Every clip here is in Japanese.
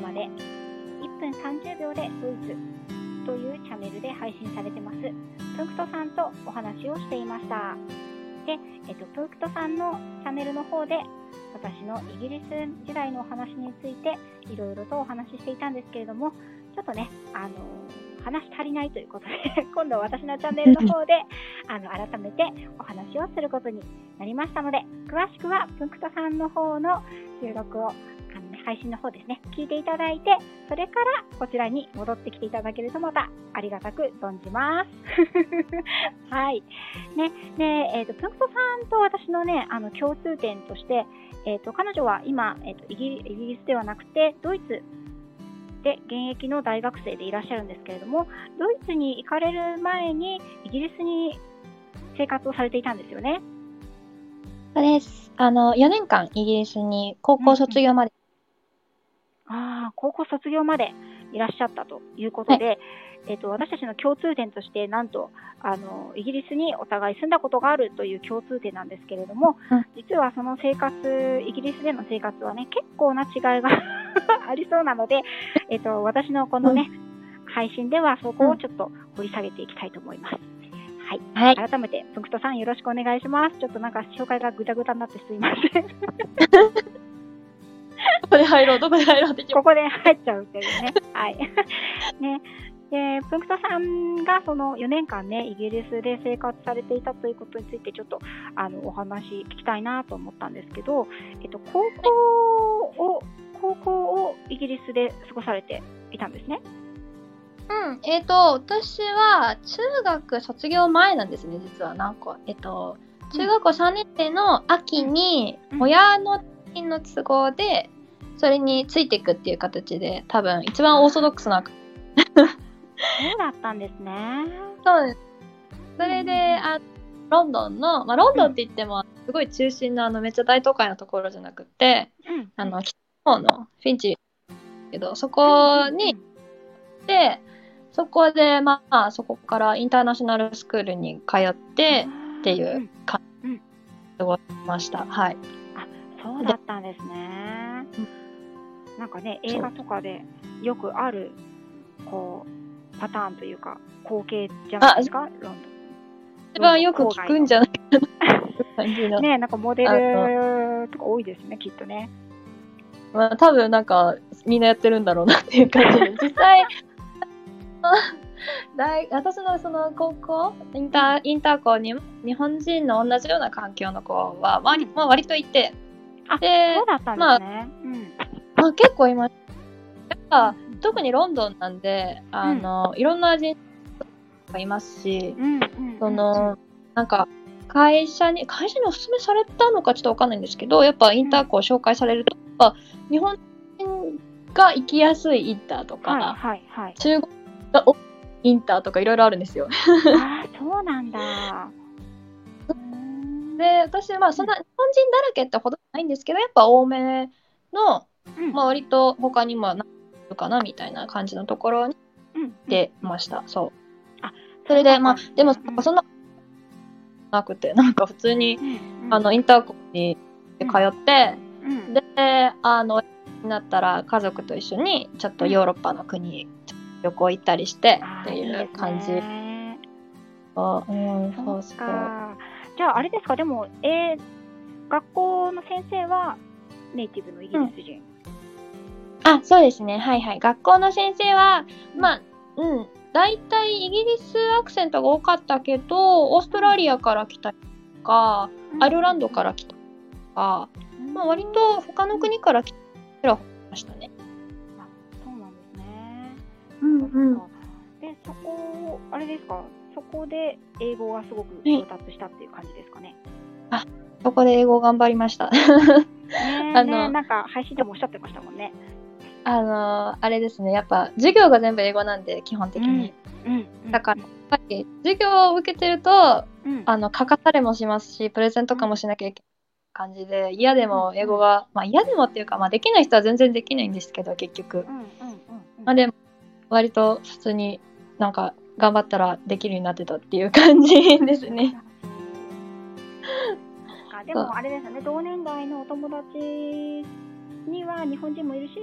まで1分30秒でドイツというチャンネルで配信されてます。プンクトさんとお話をしていました。で、えっと、プンクトさんのチャンネルの方で私のイギリス時代のお話についていろいろとお話ししていたんですけれどもちょっとねあの話足りないということで 今度は私のチャンネルの方であの改めてお話をすることになりましたので詳しくはプンクトさんの方の収録をあの配信の方ですね、聞いていただいて、それからこちらに戻ってきていただけるとまたありがたく存じます。はい。ね、で、えっ、ー、と、プンクトさんと私のね、あの、共通点として、えっ、ー、と、彼女は今、えっ、ー、とイギ、イギリスではなくて、ドイツで現役の大学生でいらっしゃるんですけれども、ドイツに行かれる前にイギリスに生活をされていたんですよね。そうです。あの、4年間イギリスに高校卒業までああ、高校卒業までいらっしゃったということで、はい、えっ、ー、と、私たちの共通点として、なんと、あの、イギリスにお互い住んだことがあるという共通点なんですけれども、うん、実はその生活、イギリスでの生活はね、結構な違いが ありそうなので、えっ、ー、と、私のこのね、うん、配信ではそこをちょっと掘り下げていきたいと思います。はい。はい、改めて、プクトさんよろしくお願いします。ちょっとなんか紹介がぐだぐだになってすいません。ここで入ろう、どこで入ろうってここで入っちゃうっていうね。はい。ね。で、プンクトさんがその4年間ね、イギリスで生活されていたということについて、ちょっとあのお話聞きたいなと思ったんですけど、えっと、高校を、高校をイギリスで過ごされていたんですね。うん、えっ、ー、と、私は中学卒業前なんですね、実は。なんか、えっ、ー、と、中学校3年生の秋に、親のの都合で、それについていくっていう形で、多分一番オーソドックスな。そうだったんですね。そうです。それで、あロンドンの、まあ、ロンドンって言っても、すごい中心のあのめっちゃ大都会のところじゃなくて、うん、あの北の方のフィンチけどそこにでそこでまあそこからインターナショナルスクールに通ってっていう感じで過ごしました。はい。あそうだったんですね。なんかね、映画とかでよくある、こう、パターンというか、光景じゃないですか、ロンドン。一番よく聞くんじゃないかな。ねなんかモデルと。か多いですね、きっとね。まあ、多分なんか、みんなやってるんだろうなっていう感じで、実際、大私のその高校？インターインター校に日本人の同じような環境の子は割,、まあ、割といて。あそうだったんですね、まあ、うんあ結構います。やっぱ特にロンドンなんで、あの、うん、いろんな人がいますし、うんうん、その、なんか、会社に、会社にお勧めされたのかちょっとわかんないんですけど、やっぱインターコを紹介されると、やっぱ日本人が行きやすいインターとか、はいはいはい、中国がインターとかいろいろあるんですよ。ああ、そうなんだ。で、私、まあ、そんな日本人だらけってほどないんですけど、やっぱ多めのうん、まあ割と他にもなるかなみたいな感じのところに出ました。そう。あ、それで、まあ、でも、そんな、なくて、なんか普通に、あの、インターコンに通って、で、あの、になったら家族と一緒にちょっとヨーロッパの国旅行行ったりしてっていう感じ。あ、うん、そうそう。じゃああれですか、でも、えー、学校の先生はネイティブのイギリス人、あ、そうですね。はいはい。学校の先生は、まあ、うん。大体イギリスアクセントが多かったけど、オーストラリアから来たりとか、アイルランドから来たりとか、まあ、割と他の国から来たりましたね。あ、そうなんですね。うんうん。で、そこ、あれですか、そこで英語がすごく上達したっていう感じですかね？あ、そこで英語頑張りました。ねあの、なんか配信でもおっしゃってましたもんね。あのー、あれですね、やっぱ授業が全部英語なんで、基本的に。うん、うん、だから、やっぱり授業を受けてると、うん、あの、書かされもしますし、プレゼントかもしなきゃいけない感じで、嫌でも英語が、まあ嫌でもっていうか、まあできない人は全然できないんですけど、結局。まあでも、割と普通になんか頑張ったらできるようになってたっていう感じですね。でもあれですよね、同年代のお友達には日本人もいるし、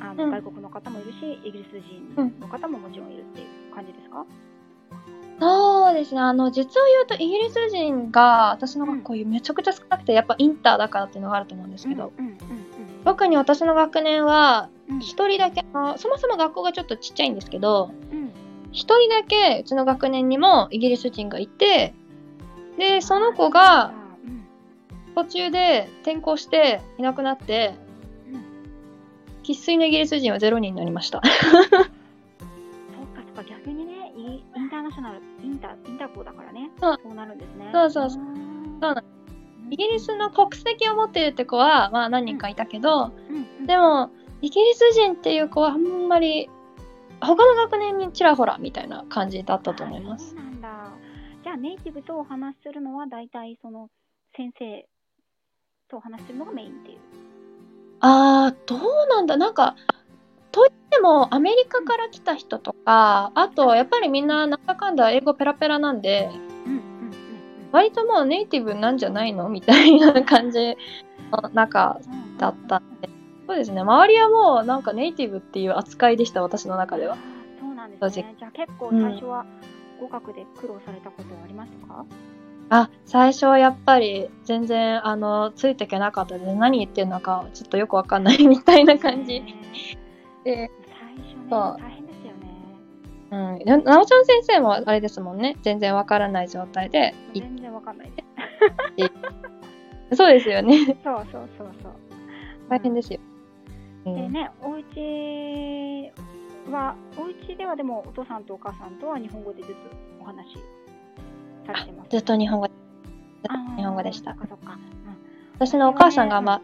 あの、外国の方もいるし、イギリス人の方ももちろんいるっていう感じですか、そうですね。あの、実を言うと、イギリス人が、私の学校めちゃくちゃ少なくて、やっぱインターだからっていうのがあると思うんですけど、特に私の学年は、一人だけ、あそもそも学校がちょっとちっちゃいんですけど、一人だけうちの学年にもイギリス人がいて、で、その子が、途中で転校していなくなって、生粋のイギリス人はゼロ人になりました。ナショナル、インタインターコーだからね。そうそうなるんですね。そうそうそう。そうなイギリスの国籍を持ってるって子は、まあ何人かいたけど、うん、でも、イギリス人っていう子はあんまり、他の学年にちらほらみたいな感じだったと思います。そうなんだ。じゃあネイティブとお話しするのは大体その先生とお話しするのがメインっていう。ああ、どうなんだ。なんか、といっても、アメリカから来た人とか、あと、やっぱりみんな、なんだかんだ英語ペラペラなんで、割ともうネイティブなんじゃないの？みたいな感じの中だったんで、そうですね、周りはもうなんかネイティブっていう扱いでした、私の中では。そうなんですね。じゃあ結構最初は語学で苦労されたことはありましたか、うん、あ、最初はやっぱり全然、あの、ついていけなかったで、何言ってるのかちょっとよくわかんない みたいな感じ。で、最初ね、大変ですよね。うん。なおちゃん先生もあれですもんね。全然わからない状態で。全然わかんないです。そうですよね。そうそうそうそう。大変ですよ。うん、でね、お家は、お家ではでもお父さんとお母さんとは日本語でずっとお話しされてます、ずっと日本語日本語でした。私のお母さんがあんま、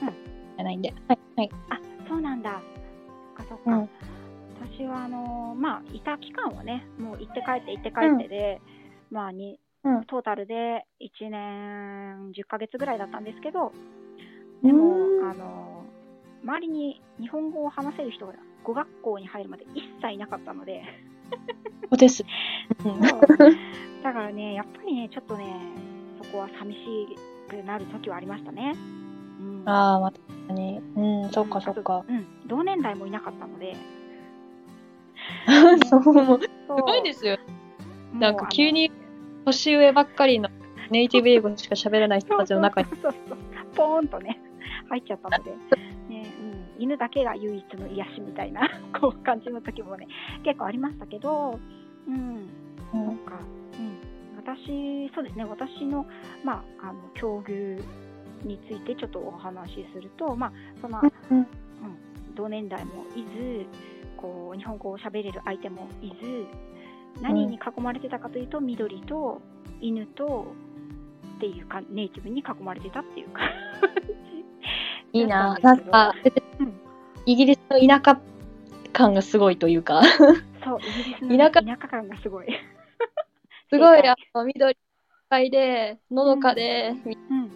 うん、じゃないんで。はい。はい。あ、そうなんだ。かそっか、うん、私はあのまあいた期間はねもう行って帰って行って帰ってで、うん、まあに、トータルで1年10ヶ月ぐらいだったんですけどでも、あの周りに日本語を話せる人が語学校に入るまで一切いなかったのでそうです。だからね、やっぱりね、ちょっとね、そこは寂しくなる時はありましたね。うん、ああ、またね。うん、そっかそっか。うん、同年代もいなかったので。そう、もう、すごいですよ。なんか急に年上ばっかりのネイティブ英語しか喋らない人たちの中に。そうそうそうポーンとね、入っちゃったので。ねうん、犬だけが唯一の癒しみたいなこう感じの時もね結構ありましたけど、うん、なんか、うん、私そうですね。私のまああの境遇についてちょっとお話しすると、まあそのうん、同年代もいずこう日本語を喋れる相手もいず何に囲まれてたかというと、緑と犬とっていうかネイティブに囲まれてたっていう感じ いいな。なんか、うん、イギリスの田舎感がすごいというか。そうイギリスの田舎感がすごいすごいあの緑いっぱいでのどかで、うん、うん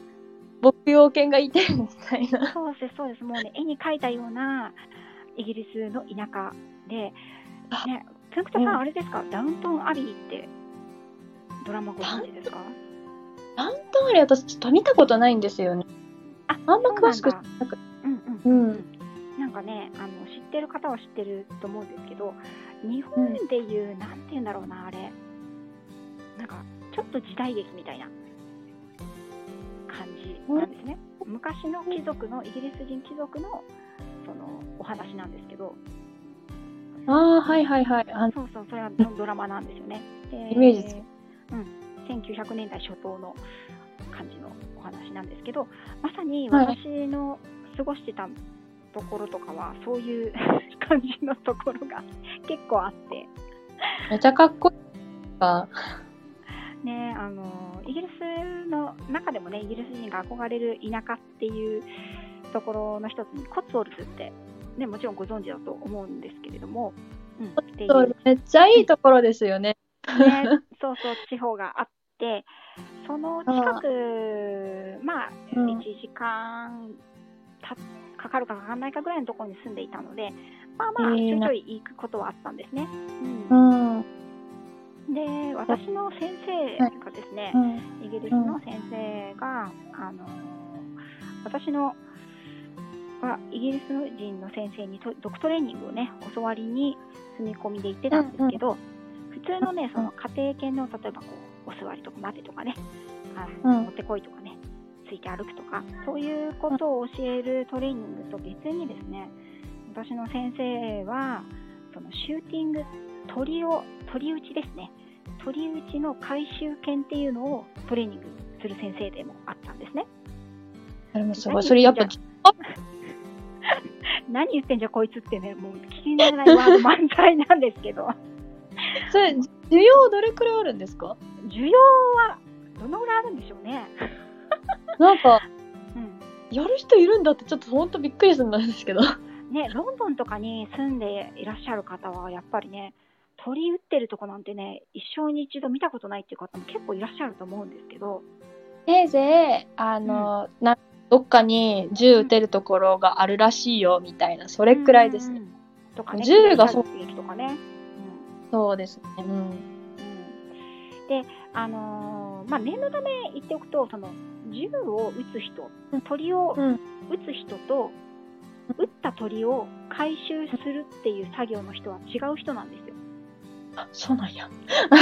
牧羊犬がいてみたいな。そうです、そうです。もうね、絵に描いたようなイギリスの田舎で、ね、プンクトさん、あれですか、ダウントンアビーってドラマご存知ですか？ダウントンアビー、私ちょっと見たことないんですよね。あ、あんま詳しくなく。うんうん。うん。なんかね、あの、知ってる方は知ってると思うんですけど、日本でいう、うん、なんて言うんだろうな、あれ。なんか、ちょっと時代劇みたいな。感じなんですね。昔の貴族のイギリス人貴族のそのお話なんですけど。ああ、はいはいはい。あそうそう、それはドラマなんですよね。イメージうん。1900年代初頭の感じのお話なんですけど、まさに私の過ごしてたところとかは、そういう 感じのところが結構あって。めちゃかっこいいか。ね、あのイギリスの中でもねイギリス人が憧れる田舎っていうところの一つにコッツウォルズって、ね、もちろんご存知だと思うんですけれども、うん、めっちゃいいところですよね。ね そうそう地方があってその近くまあ、うん、1時間たかかるかかかんないかぐらいのところに住んでいたのでまあまあちょいちょい行くことはあったんですね。うん、うんで私の先生がですね、イギリスの先生が、あの私のはイギリス人の先生にドクトレーニングをね教わりに住み込みで行ってたんですけど、普通のねその家庭犬の例えばこうお座りとか待てとかねうん、持ってこいとかねついて歩くとかそういうことを教えるトレーニングと別にですね私の先生はそのシューティング鳥を鳥打ちですね鳥打ちの回収犬っていうのをトレーニングする先生でもあったんですね。あれもすごい。それやっぱ、何言ってんじゃ こいつってね、もう聞き慣れないワード満載なんですけど。それ、需要どれくらいあるんですか？需要はどのぐらいあるんでしょうね。なんか、うん、やる人いるんだってちょっと本当びっくりするんですけど。ね、ロンドンとかに住んでいらっしゃる方は、やっぱりね、鳥打ってるとこなんてね、一生に一度見たことないっていう方も結構いらっしゃると思うんですけど。せいぜい、あの、うん、などっかに銃撃てるところがあるらしいよみたいな、それくらいですね。とかね、銃がそう。とかね。うん、そうですね。うん。うん、で、あのー、まあ、念のため言っておくと、その、銃を撃つ人、鳥を撃つ人と、撃った鳥を回収するっていう作業の人は違う人なんですよ。あ、そうなんや。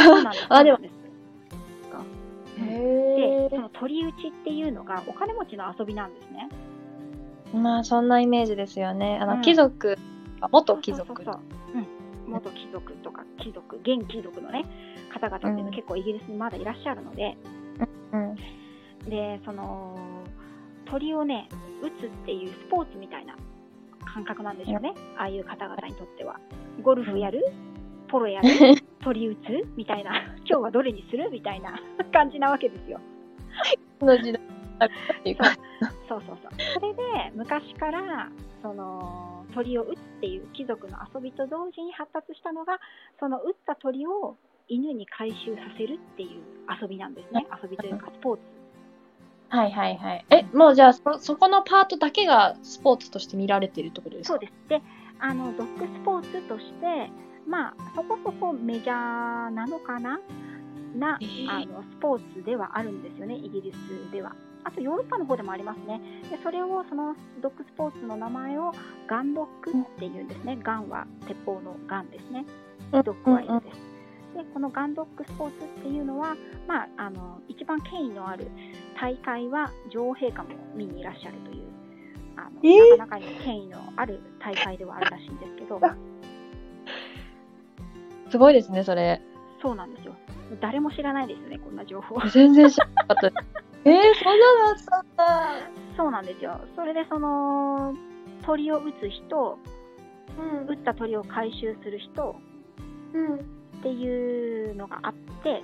そうなんです。あ、でも、で、その鳥打ちっていうのがお金持ちの遊びなんですね。まあ、そんなイメージですよね。あの、うん、貴族、元貴族。そうそうそうう。ん、元貴族とか貴族、現貴族のね、方々っていうのは結構イギリスにまだいらっしゃるので、うん、で、その、鳥をね、打つっていうスポーツみたいな感覚なんですよね、ああいう方々にとっては。ゴルフやるポロやる 取り打つ？みたいな、今日はどれにする？みたいな 感じなわけですよ。の時代そうそうそう。それで昔からその鳥を撃つっていう貴族の遊びと同時に発達したのがその撃った鳥を犬に回収させるっていう遊びなんですね。遊びというかスポーツ。はいはいはい。え、もうじゃあそ、そこのパートだけがスポーツとして見られてるってことですか？そうです。で、あの、ドッグスポーツとして、まあ、そこそこメジャーなのかな？な、えー、あのスポーツではあるんですよね、イギリスでは。あとヨーロッパの方でもありますね。でそれを、そのドッグスポーツの名前をガンドッグっていうんですね。ガンは鉄砲のガンですね。ドッグは犬です。で、このガンドッグスポーツっていうのは、まあ、あの一番権威のある大会は女王陛下も見にいらっしゃるという、あの、えー、なかなかに権威のある大会ではあるらしいんですけど、すごいですね、それ。そうなんですよ。誰も知らないですね、こんな情報。全然知らなかった。えー、そんなのあったんだ。そうなんですよ。それで、その、鳥を撃つ人、うん、撃った鳥を回収する人、うん、っていうのがあって、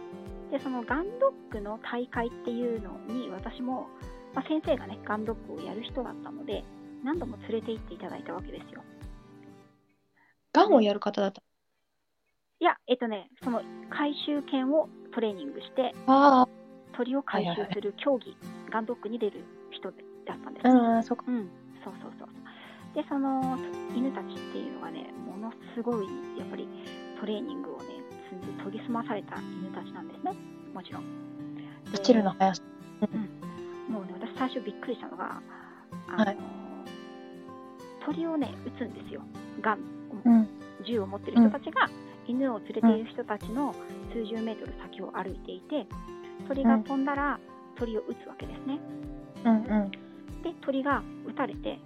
で、そのガンドッグの大会っていうのに、私も、まあ、先生がね、ガンドッグをやる人だったので、何度も連れて行っていただいたわけですよ。ガンをやる方だったいや、えっとね、その回収犬をトレーニングして、鳥を回収する競技、ガンドックに出る人だったんです。うん、そうん、そうそうそう。で、その犬たちっていうのがね、ものすごい、やっぱりトレーニングをね、積んで研ぎ澄まされた犬たちなんですね、もちろん。走るの速さ。うん。もうね、私最初びっくりしたのが、あの、はい、鳥をね、撃つんですよ。ガン、うん、銃を持ってる人たちが、うん犬を連れている人たちの数十メートル先を歩いていて鳥が飛んだら鳥を撃つわけですね。うんうん、で鳥が撃たれて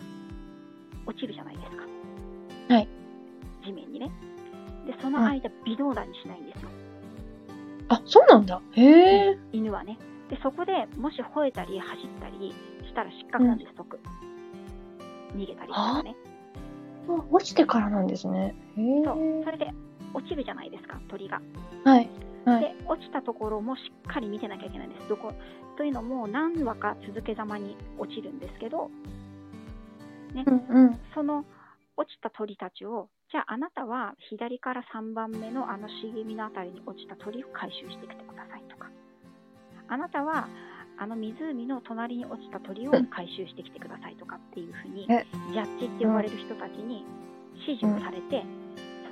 落ちるじゃないですか。はい。地面にね。でその間、微動だにしないんですよ。あそうなんだ。へえ。犬はね。でそこでもし吠えたり走ったりしたら失格なんです、うん、即。逃げたりとかね。落ちてからなんですね。そうそれで落ちるじゃないですか、鳥が。はい。はい、で、落ちたところもしっかり見てなきゃいけないんです。どこというのも、何話か続けざまに落ちるんですけど、ね、うんうん、その落ちた鳥たちを、じゃああなたは左から3番目のあの茂みのあたりに落ちた鳥を回収してきてくださいとか、あなたはあの湖の隣に落ちた鳥を回収してきてくださいとかっていうふうに、ジャッジって呼ばれる人たちに指示をされて、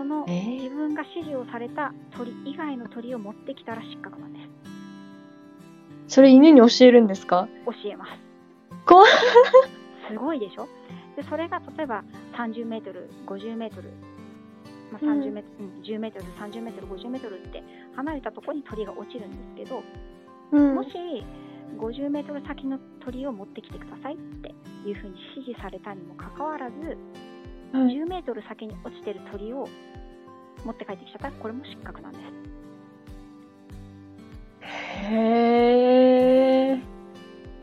その自分が指示をされた鳥以外の鳥を持ってきたら失格なんです。それ犬に教えるんですか？教えます。怖すごいでしょ？でそれが例えば30メートル、50メートル、まあ、30メートル、うん、10メートル、30メートル、50メートルって離れたところに鳥が落ちるんですけど、うん、もし50メートル先の鳥を持ってきてくださいっていうふうに指示されたにもかかわらず、うん、10メートル先に落ちてる鳥を持って帰ってきちゃった？らこれも失格なんです。へー。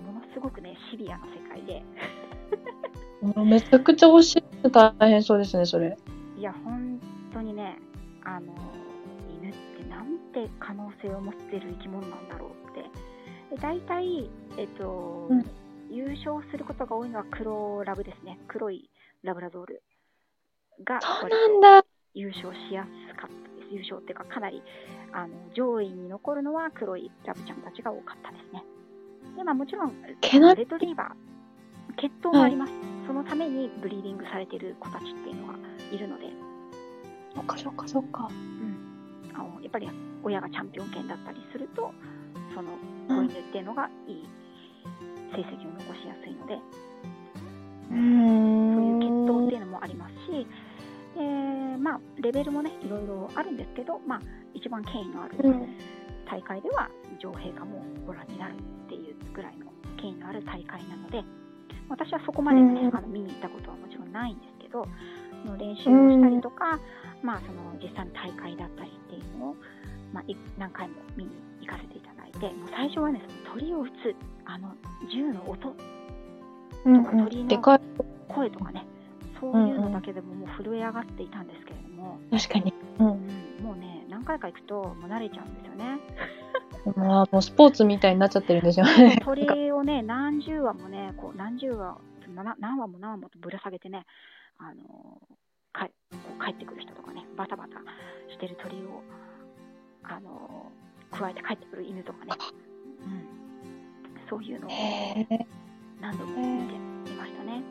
ものすごくね、シビアな世界で。めちゃくちゃ教えて大変そうですね、それ。いや、本当にね、あの、犬ってなんて可能性を持ってる生き物なんだろうって。で大体、えっと、うん、優勝することが多いのは黒ラブですね。黒いラブラドールが優勝しやすかったです。優勝っていうか、かなりあの上位に残るのは黒いラブちゃんたちが多かったですね。で、まあもちろん、レトリーバー、血統もあります。はい、そのためにブリーディングされてる子たちっていうのがいるので。そっかそっかそっか。うん。あのやっぱり親がチャンピオン犬だったりすると、その子犬っていうのがいい成績を残しやすいので、うん、そういう血統っていうのもありますし、えまあ、レベルもね、いろいろあるんですけど、まあ、一番権威のある大会では、女王陛下もご覧になるっていうぐらいの権威のある大会なので、私はそこまで、ね、あの見に行ったことはもちろんないんですけど、の練習をしたりとか、まあ、その実際の大会だったりっていうのを、まあ、何回も見に行かせていただいて、もう最初はね、鳥を撃つ、あの銃の音とか、鳥の声とかね、そういうのだけでももう震え上がっていたんですけれども、確かに、うん、もうね何回か行くともう慣れちゃうんですよね。まあ、もうスポーツみたいになっちゃってるんでしょうね。鳥をね何十羽もねこう何十羽何羽も何羽もとぶら下げてねあのか帰ってくる人とかねバタバタしてる鳥をあの加えて帰ってくる犬とかね、うん、そういうのを何度も見ていましたね。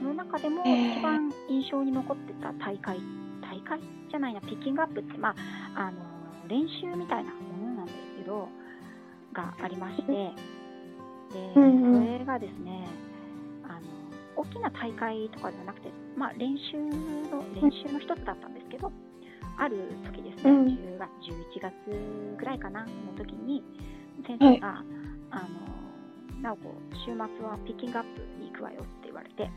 その中でも一番印象に残ってた大会、大会じゃないな、ピッキングアップって、まあ、あの練習みたいなものなんですけど、がありまして、で、それがですね、あの大きな大会とかではなくて、まあ、練習の練習の一つだったんですけど、ある時ですね、10月11月ぐらいかなの時に先生が、はい、あのなおこ週末はピッキングアップに行くわよって言われて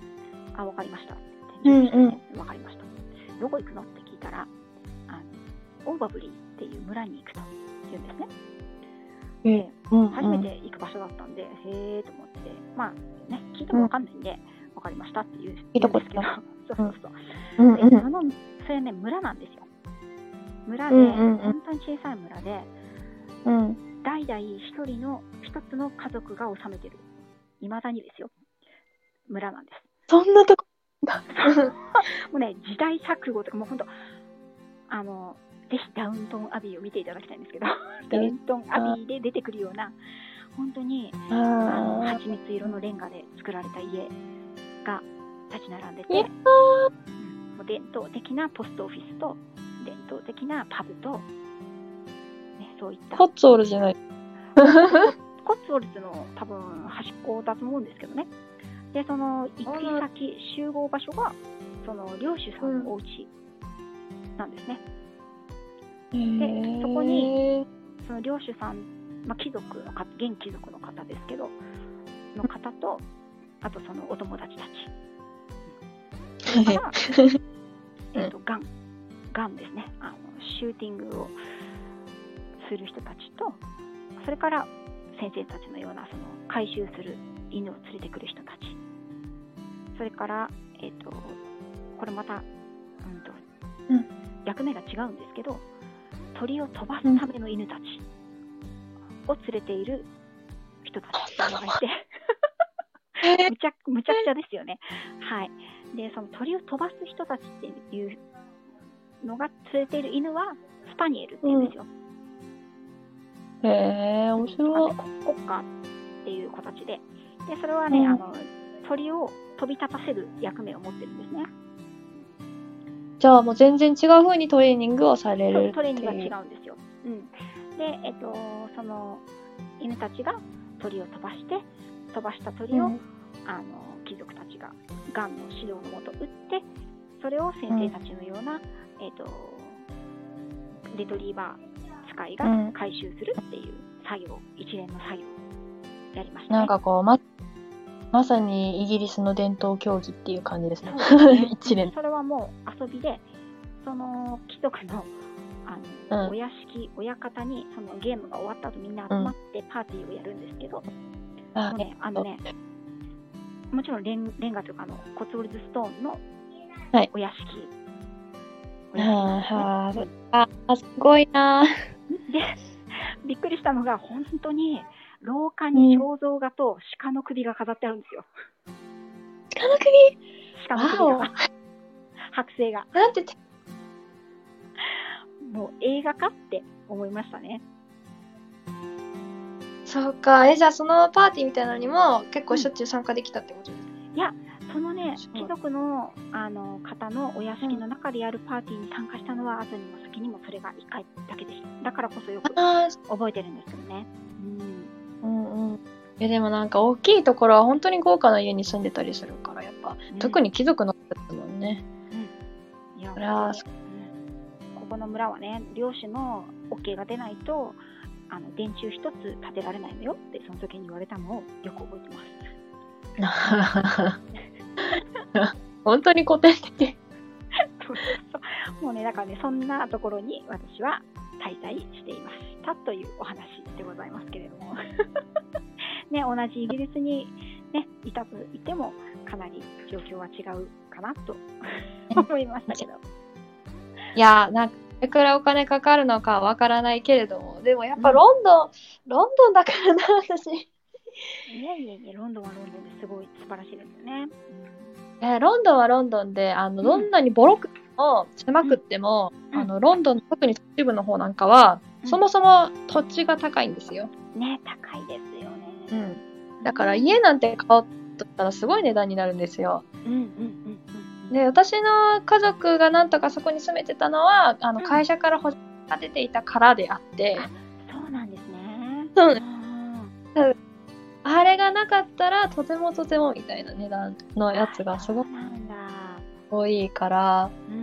あ、わかりました。うんうん、かりました。どこ行くのって聞いたら、あの、オーバブリーっていう村に行くと言うんですね。で、うんうん、初めて行く場所だったんで、へえと思って、まあね、聞いてもわかんないんで、わ、うん、かりましたって言うんですけど、そうそうそう。うんうん、でその、それね、村なんですよ。村で、うんうんうん、本当に小さい村で、うん、代々一人の、一つの家族が治めてる、いまだにですよ、村なんです。そんなとこもうね、時代錯誤とか、もう本当、あの、ぜひダウントンアビーを見ていただきたいんですけど、ダウントンアビーで出てくるような、本当に、あの、蜂蜜色のレンガで作られた家が立ち並んでて、もう伝統的なポストオフィスと、伝統的なパブと、ね、そういった。コッツオルじゃない。コッツオルズの多分端っこだと思うんですけどね。で、その行き先、集合場所が、その領主さんのお家なんですね。うん、で、そこに、その領主さん、まあ、貴族の方、現貴族の方ですけど、の方と、あとそのお友達たち。それから、えっと、ガン、ガンですね。あの、シューティングをする人たちと、それから先生たちのような、その、回収する犬を連れてくる人たち。それから、えっ、ー、と、これまた、うんと、うん、役目が違うんですけど、鳥を飛ばすための犬たちを連れている人たちがいてむちゃむちゃくちゃですよね。はい。で、その鳥を飛ばす人たちっていうのが連れている犬はスパニエルって言うんですよ。うん、へえ、面白い。国家っていう形で。で、それはね、うん、あの、鳥を飛び立たせる役目を持ってるんですね。じゃあもう全然違う風にトレーニングをされるトレーニングが違うんですよ。うん。で、えっと、その犬たちが鳥を飛ばして、飛ばした鳥を、うん、あの貴族たちがかガンの指導のもと撃ってそれを先生たちのような、うん、えーと、レトリーバー使いが回収するっていう作業、うん、一連の作業やりました、ね、なんかこうままさにイギリスの伝統競技っていう感じですね。すね。一連それはもう遊びでその貴族のあの、うん、お屋敷親方にそのゲームが終わった後みんな集まってパーティーをやるんですけど、うん、ね、あのねもちろんレンレンガというかあのコツウォルズストーンのお屋敷、はい、ああすごいなで びっくりしたのが本当に廊下に肖像画と鹿の首が飾ってあるんですよ。鹿の首？鹿の首が。剥製が。なんてもう映画かって思いましたね。そうか。え、じゃあそのパーティーみたいなのにも結構しょっちゅう参加できたってこと？ですか、いや、そのね、貴族のあの方のお屋敷の中でやるパーティーに参加したのは、後にも先にもそれが1回だけでした。だからこそよく覚えてるんですけどね。うん。うんうん。え、でもなんか大きいところは本当に豪華な家に住んでたりするから、やっぱ、特に貴族の方ですもんね。うん。いや、ここの村はね、領主の OK が出ないと、あの電柱一つ建てられないのよってその時に言われたのをよく覚えてます。本当に古典的もうねだからねそんなところに私は滞在していましたというお話でございますけれども。ね同じイギリスにねいたと言ってもかなり状況は違うかなと思いましたけど。いやなんかれくらいお金かかるのかわからないけれども、でもやっぱロンドン、うん、ロンドンだからな、私。いやいやいや、ロンドンはロンドンですごい素晴らしいですよね。うん、えー、ロンドンはロンドンで、あの、どん。なにボロくも狭くっても、うん、あの、ロンドン、特に都市部の方なんかは、そもそも土地が高いんですよ。ね、高いですよね。うん。だから家なんて買おうとったらすごい値段になるんですよ。うんうんうんで私の家族がなんとかそこに住めてたのはあの会社から補助が出ていたからであって、うん、そうなんです。ねそうあれがなかったらとてもとてもみたいな値段のやつがすごく多いから、うんうん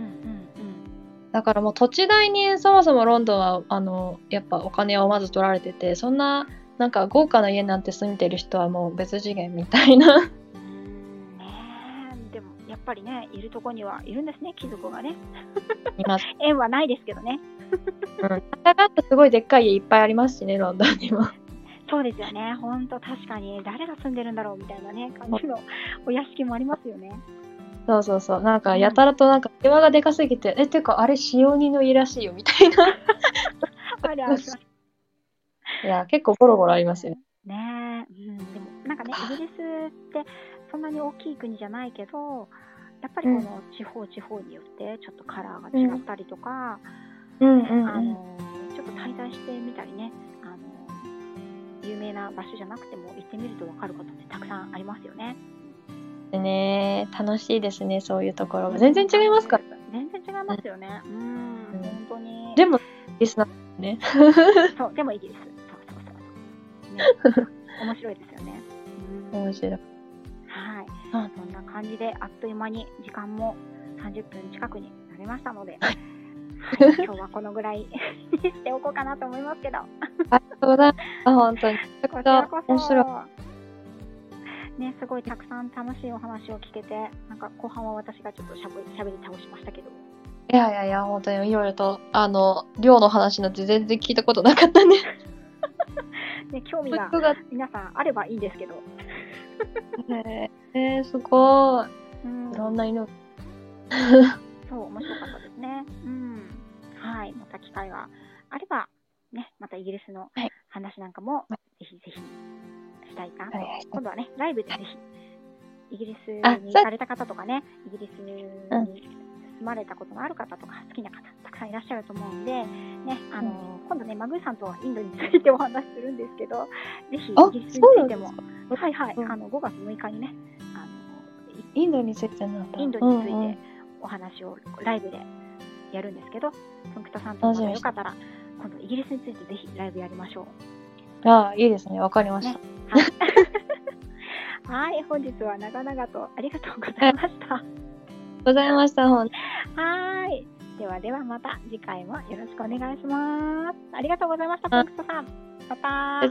うん、だからもう土地代にそもそもロンドンはあのやっぱお金をまず取られててそんななんか豪華な家なんて住んでる人はもう別次元みたいなっぱりね、いるとこにはいるんですね、貴族がね。います。縁はないですけどね。うん。がったすごいでっかい家いっぱいありますしね、ロンドンにも。そうですよね。ほんと確かに、誰が住んでるんだろうみたいなね、感じのお屋敷もありますよね。そうそうそう。なんか、やたらとなんか、庭がでかすぎて、え、てか、あれ、使用人の家らしいよ、みたいな。あれある。いや、結構ゴロゴロありますよね。ねうん。でも、なんかね、イギリスって、そんなに大きい国じゃないけど、やっぱりこの地方地方によってちょっとカラーが違ったりとか、うんうんうん、あのちょっと滞在してみたりねあの有名な場所じゃなくても行ってみると分かることってたくさんありますよね。でね楽しいですねそういうところが全然違いますか全然違いますよね。うん、うん、本当に。でもイギリスなんね。そうでもイギリス。そうそうそう。ね、面白いですよね。うん、面白い。そんな感じであっという間に時間も30分近くになりましたので、はい、今日はこのぐらいにしておこうかなと思いますけど。ありがとうございます。本当に。こちらこそ。面白い。ね、すごいたくさん楽しいお話を聞けて、なんか後半は私がちょっとしゃべり倒しましたけど。いやいやいや、本当にいろいろと、あの、寮の話なんて全然聞いたことなかったね。ね、興味が皆さんあればいいんですけど。へえー、すごい。うん、いろんな犬。そう、面白かったですね。うん。はい。また機会があれば、ね、またイギリスの話なんかも、ぜひぜひしたいなと、はい、今度はね、ライブでぜひ、イギリスに行かれた方とかね、イギリスに住まれたことのある方とか、好きな方、たくさんいらっしゃると思うんで、ね、あの、うん、今度ね、マグーさんとインドについてお話しするんですけど、ぜひイギリスについても、はいはい、あの5月6日にね、あのインドについてインドについてお話をライブでやるんですけど、フンクタさんとかよかったら、今度イギリスについてぜひライブやりましょう。ああ、いいですね。わかりました。ね、はい、本日は長々とありがとうございました。ございました。はい。ではではまた次回もよろしくお願いします。ありがとうございました、ポンクトさん。また。